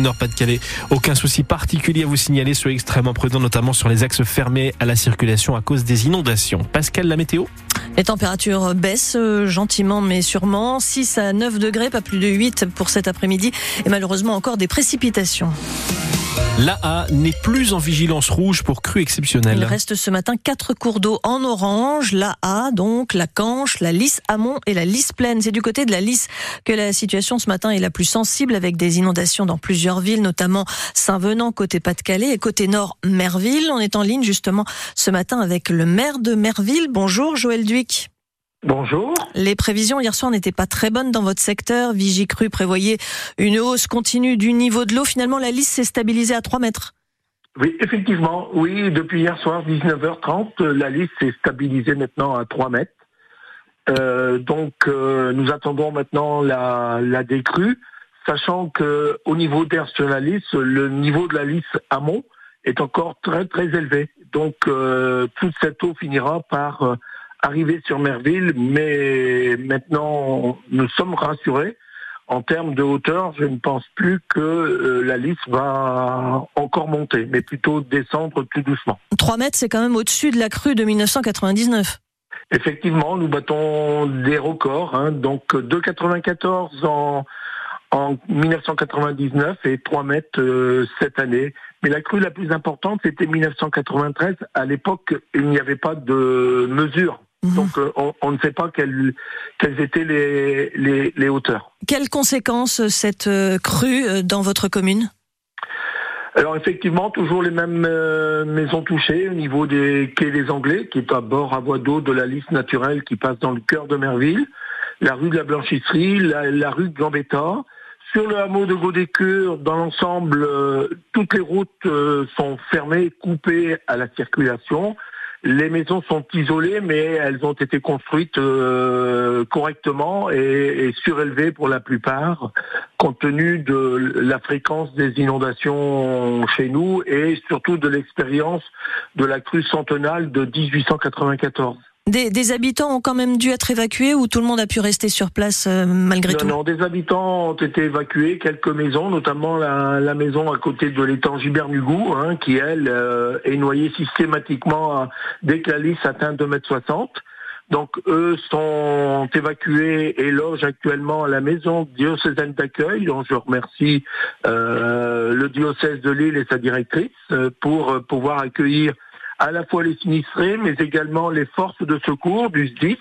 Nord-Pas-de-Calais. Aucun souci particulier à vous signaler, soyez extrêmement prudent, notamment sur les axes fermés à la circulation à cause des inondations. Pascal, la météo Les températures baissent euh, gentiment mais sûrement. 6 à 9 degrés, pas plus de 8 pour cet après-midi. Et malheureusement encore des précipitations. L'AA n'est plus en vigilance rouge pour crues exceptionnelles. Il reste ce matin quatre cours d'eau en orange. L'AA, donc, la Canche, la Lys Amont et la Lys Plaine. C'est du côté de la Lys que la situation ce matin est la plus sensible avec des inondations dans plusieurs villes, notamment Saint-Venant côté Pas-de-Calais et côté nord Merville. On est en ligne justement ce matin avec le maire de Merville. Bonjour Joël Duic. Bonjour. Les prévisions hier soir n'étaient pas très bonnes dans votre secteur. Vigicru prévoyait une hausse continue du niveau de l'eau. Finalement, la liste s'est stabilisée à 3 mètres. Oui, effectivement. Oui, depuis hier soir, 19h30, la liste s'est stabilisée maintenant à 3 mètres. Euh, donc, euh, nous attendons maintenant la, la décrue, sachant que au niveau d'air sur la liste, le niveau de la liste amont est encore très très élevé. Donc, euh, toute cette eau finira par arrivé sur Merville, mais maintenant nous sommes rassurés. En termes de hauteur, je ne pense plus que euh, la liste va encore monter, mais plutôt descendre tout doucement. 3 mètres, c'est quand même au-dessus de la crue de 1999. Effectivement, nous battons des records, hein, donc 2,94 en, en 1999 et 3 mètres euh, cette année. Mais la crue la plus importante, c'était 1993. À l'époque, il n'y avait pas de mesure Mhm. Donc euh, on, on, ne sait pas quelles, quelles étaient les, les, les, hauteurs. Quelles conséquences euh, cette euh, crue dans votre commune? Alors effectivement, toujours les mêmes euh, maisons touchées au niveau des quais des Anglais, qui est à bord à voie d'eau de la liste naturelle qui passe dans le cœur de Merville, la rue de la Blanchisserie, la, la rue de Gambetta. Sur le hameau de Godécure, dans l'ensemble, euh, toutes les routes euh, sont fermées, coupées à la circulation. Les maisons sont isolées, mais elles ont été construites euh, correctement et, et, surélevées pour la plupart, compte tenu de la fréquence des inondations chez nous et surtout de l'expérience de la crue centenale de 1894. Des, des, habitants ont quand même dû être évacués ou tout le monde a pu rester sur place euh, malgré non, tout Non, des habitants ont été évacués, quelques maisons, notamment la, la maison à côté de l'étang Gibert-Nugou, hein, qui elle euh, est noyée systématiquement dès que la lisse atteint 2,60 m. Donc eux sont évacués et logent actuellement à la maison diocésaine d'accueil, dont je remercie euh, le diocèse de Lille et sa directrice euh, pour pouvoir accueillir à la fois les sinistrés, mais également les forces de secours du SDIF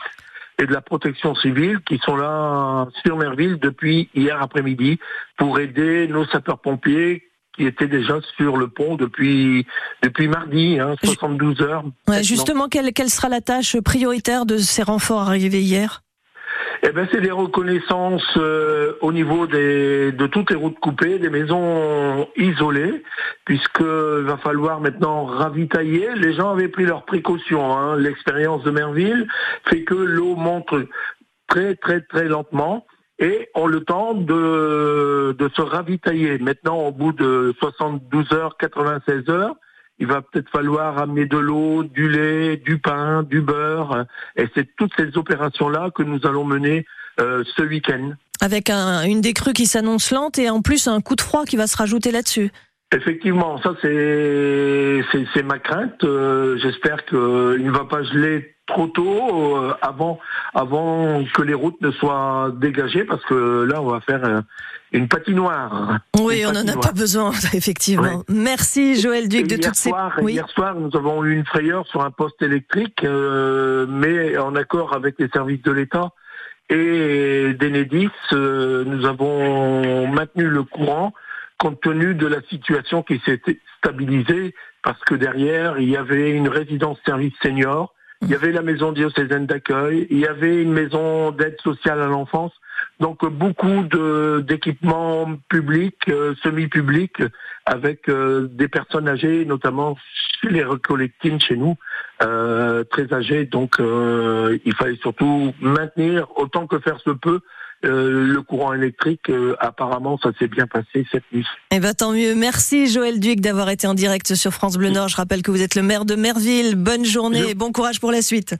et de la protection civile qui sont là sur Merville depuis hier après-midi pour aider nos sapeurs-pompiers qui étaient déjà sur le pont depuis depuis mardi, hein, 72 heures. Ouais, justement, quelle, quelle sera la tâche prioritaire de ces renforts arrivés hier? Eh ben, c'est des reconnaissances euh, au niveau des, de toutes les routes coupées, des maisons isolées, puisque va falloir maintenant ravitailler. Les gens avaient pris leurs précautions. Hein. L'expérience de Merville fait que l'eau monte très très très lentement et ont le temps de, de se ravitailler. Maintenant, au bout de 72 heures, 96 heures, il va peut-être falloir amener de l'eau, du lait, du pain, du beurre. Et c'est toutes ces opérations-là que nous allons mener euh, ce week-end. Avec un, une décrue qui s'annonce lente et en plus un coup de froid qui va se rajouter là-dessus. Effectivement, ça c'est c'est ma crainte. Euh, J'espère qu'il ne va pas geler trop tôt euh, avant avant que les routes ne soient dégagées parce que là on va faire euh, une patinoire. Oui, une on n'en a pas besoin effectivement. Oui. Merci Joël Duc de toutes soir, ces. Oui. Hier soir, nous avons eu une frayeur sur un poste électrique, euh, mais en accord avec les services de l'État et d'Enedis, euh, nous avons maintenu le courant compte tenu de la situation qui s'est stabilisée, parce que derrière, il y avait une résidence service senior, il y avait la maison diocésaine d'accueil, il y avait une maison d'aide sociale à l'enfance, donc beaucoup de d'équipements publics, euh, semi-publics, avec euh, des personnes âgées, notamment les recollectines chez nous, euh, très âgées. Donc il fallait surtout maintenir autant que faire se peut euh, le courant électrique, euh, apparemment, ça s'est bien passé cette nuit. Eh ben, tant mieux. Merci Joël Duc d'avoir été en direct sur France Bleu Nord. Je rappelle que vous êtes le maire de Merville. Bonne journée Je... et bon courage pour la suite.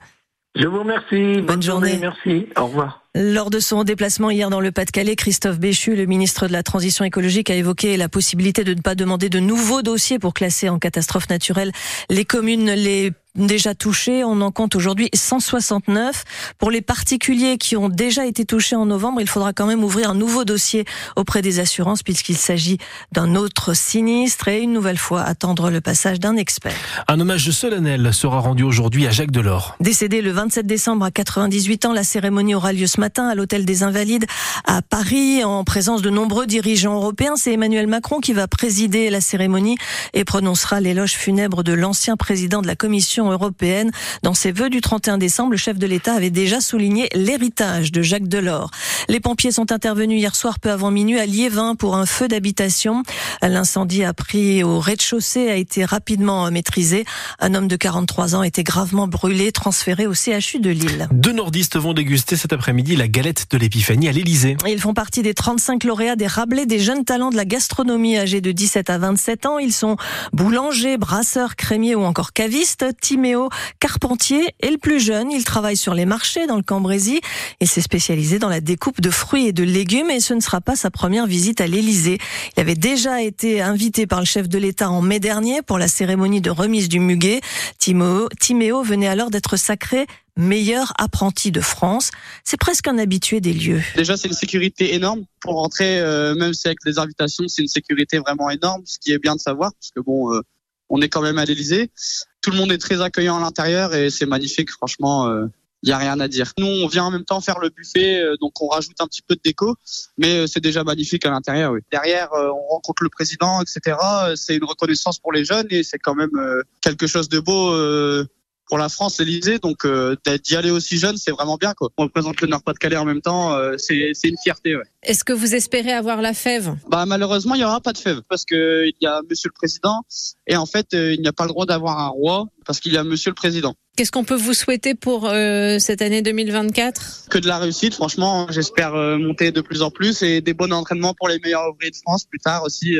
Je vous remercie. Bonne, Bonne journée. journée. Merci. Au revoir. Lors de son déplacement hier dans le Pas-de-Calais, Christophe Béchu, le ministre de la Transition écologique, a évoqué la possibilité de ne pas demander de nouveaux dossiers pour classer en catastrophe naturelle les communes les déjà touchés. On en compte aujourd'hui 169. Pour les particuliers qui ont déjà été touchés en novembre, il faudra quand même ouvrir un nouveau dossier auprès des assurances puisqu'il s'agit d'un autre sinistre et une nouvelle fois attendre le passage d'un expert. Un hommage solennel sera rendu aujourd'hui à Jacques Delors. Décédé le 27 décembre à 98 ans, la cérémonie aura lieu ce matin à l'hôtel des Invalides à Paris en présence de nombreux dirigeants européens. C'est Emmanuel Macron qui va présider la cérémonie et prononcera l'éloge funèbre de l'ancien président de la Commission européenne. Dans ses vœux du 31 décembre, le chef de l'État avait déjà souligné l'héritage de Jacques Delors. Les pompiers sont intervenus hier soir peu avant minuit à Liévin pour un feu d'habitation. L'incendie a pris au rez-de-chaussée, a été rapidement maîtrisé. Un homme de 43 ans était gravement brûlé, transféré au CHU de Lille. Deux nordistes vont déguster cet après-midi la galette de l'épiphanie à l'Élysée. Ils font partie des 35 lauréats des Rabelais des jeunes talents de la gastronomie âgés de 17 à 27 ans. Ils sont boulangers, brasseurs, crémiers ou encore cavistes. Timéo Carpentier est le plus jeune. Il travaille sur les marchés dans le Cambrésis. Il s'est spécialisé dans la découpe de fruits et de légumes et ce ne sera pas sa première visite à l'Élysée. Il avait déjà été invité par le chef de l'État en mai dernier pour la cérémonie de remise du muguet. Timéo, Timéo venait alors d'être sacré meilleur apprenti de France. C'est presque un habitué des lieux. Déjà, c'est une sécurité énorme pour rentrer, euh, même si avec les invitations, c'est une sécurité vraiment énorme, ce qui est bien de savoir, parce que bon, euh, on est quand même à l'Élysée. Tout le monde est très accueillant à l'intérieur et c'est magnifique, franchement. il euh, n'y a rien à dire. Nous, on vient en même temps faire le buffet, donc on rajoute un petit peu de déco, mais c'est déjà magnifique à l'intérieur. Oui. Derrière, on rencontre le président, etc. C'est une reconnaissance pour les jeunes et c'est quand même quelque chose de beau pour la France, l'Elysée. Donc euh, d'y aller aussi jeune, c'est vraiment bien. Quoi. On représente le Nord-Pas-de-Calais en même temps, euh, c'est une fierté. Ouais. Est-ce que vous espérez avoir la fève? Bah malheureusement, il y aura pas de fève parce que il y a Monsieur le Président et en fait, euh, il n'y a pas le droit d'avoir un roi parce qu'il y a Monsieur le Président. Qu'est-ce qu'on peut vous souhaiter pour euh, cette année 2024 Que de la réussite, franchement. J'espère euh, monter de plus en plus et des bons entraînements pour les meilleurs ouvriers de France plus tard aussi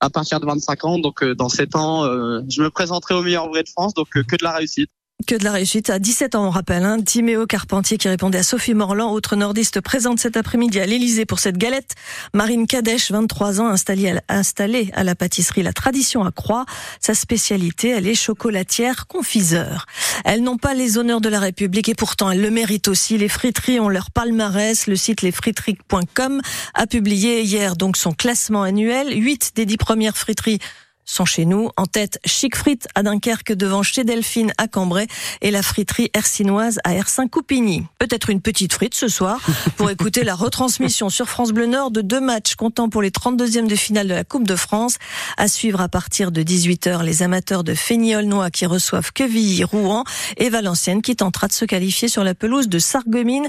à partir de 25 ans. Donc dans 7 ans, je me présenterai aux meilleurs ouvriers de France. Donc que de la réussite. Que de la réussite. À 17 ans, on rappelle, hein, Timéo Carpentier qui répondait à Sophie Morland, autre nordiste présente cet après-midi à l'Elysée pour cette galette. Marine Kadesh, 23 ans, installée à, la, pâtisserie La Tradition à Croix. Sa spécialité, elle est chocolatière confiseur. Elles n'ont pas les honneurs de la République et pourtant elles le méritent aussi. Les friteries ont leur palmarès. Le site lesfriteries.com a publié hier donc son classement annuel. Huit des dix premières friteries sont chez nous. En tête, Chic Frites à Dunkerque devant chez Delphine à Cambrai et la friterie Ersinoise à Ersin Coupigny. Peut-être une petite frite ce soir pour écouter la retransmission sur France Bleu Nord de deux matchs comptant pour les 32e de finale de la Coupe de France. À suivre à partir de 18h les amateurs de Féniol-Noix qui reçoivent Quevilly, Rouen et Valenciennes qui tentera de se qualifier sur la pelouse de Sarreguemines.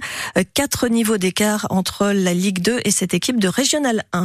Quatre niveaux d'écart entre la Ligue 2 et cette équipe de Régional 1.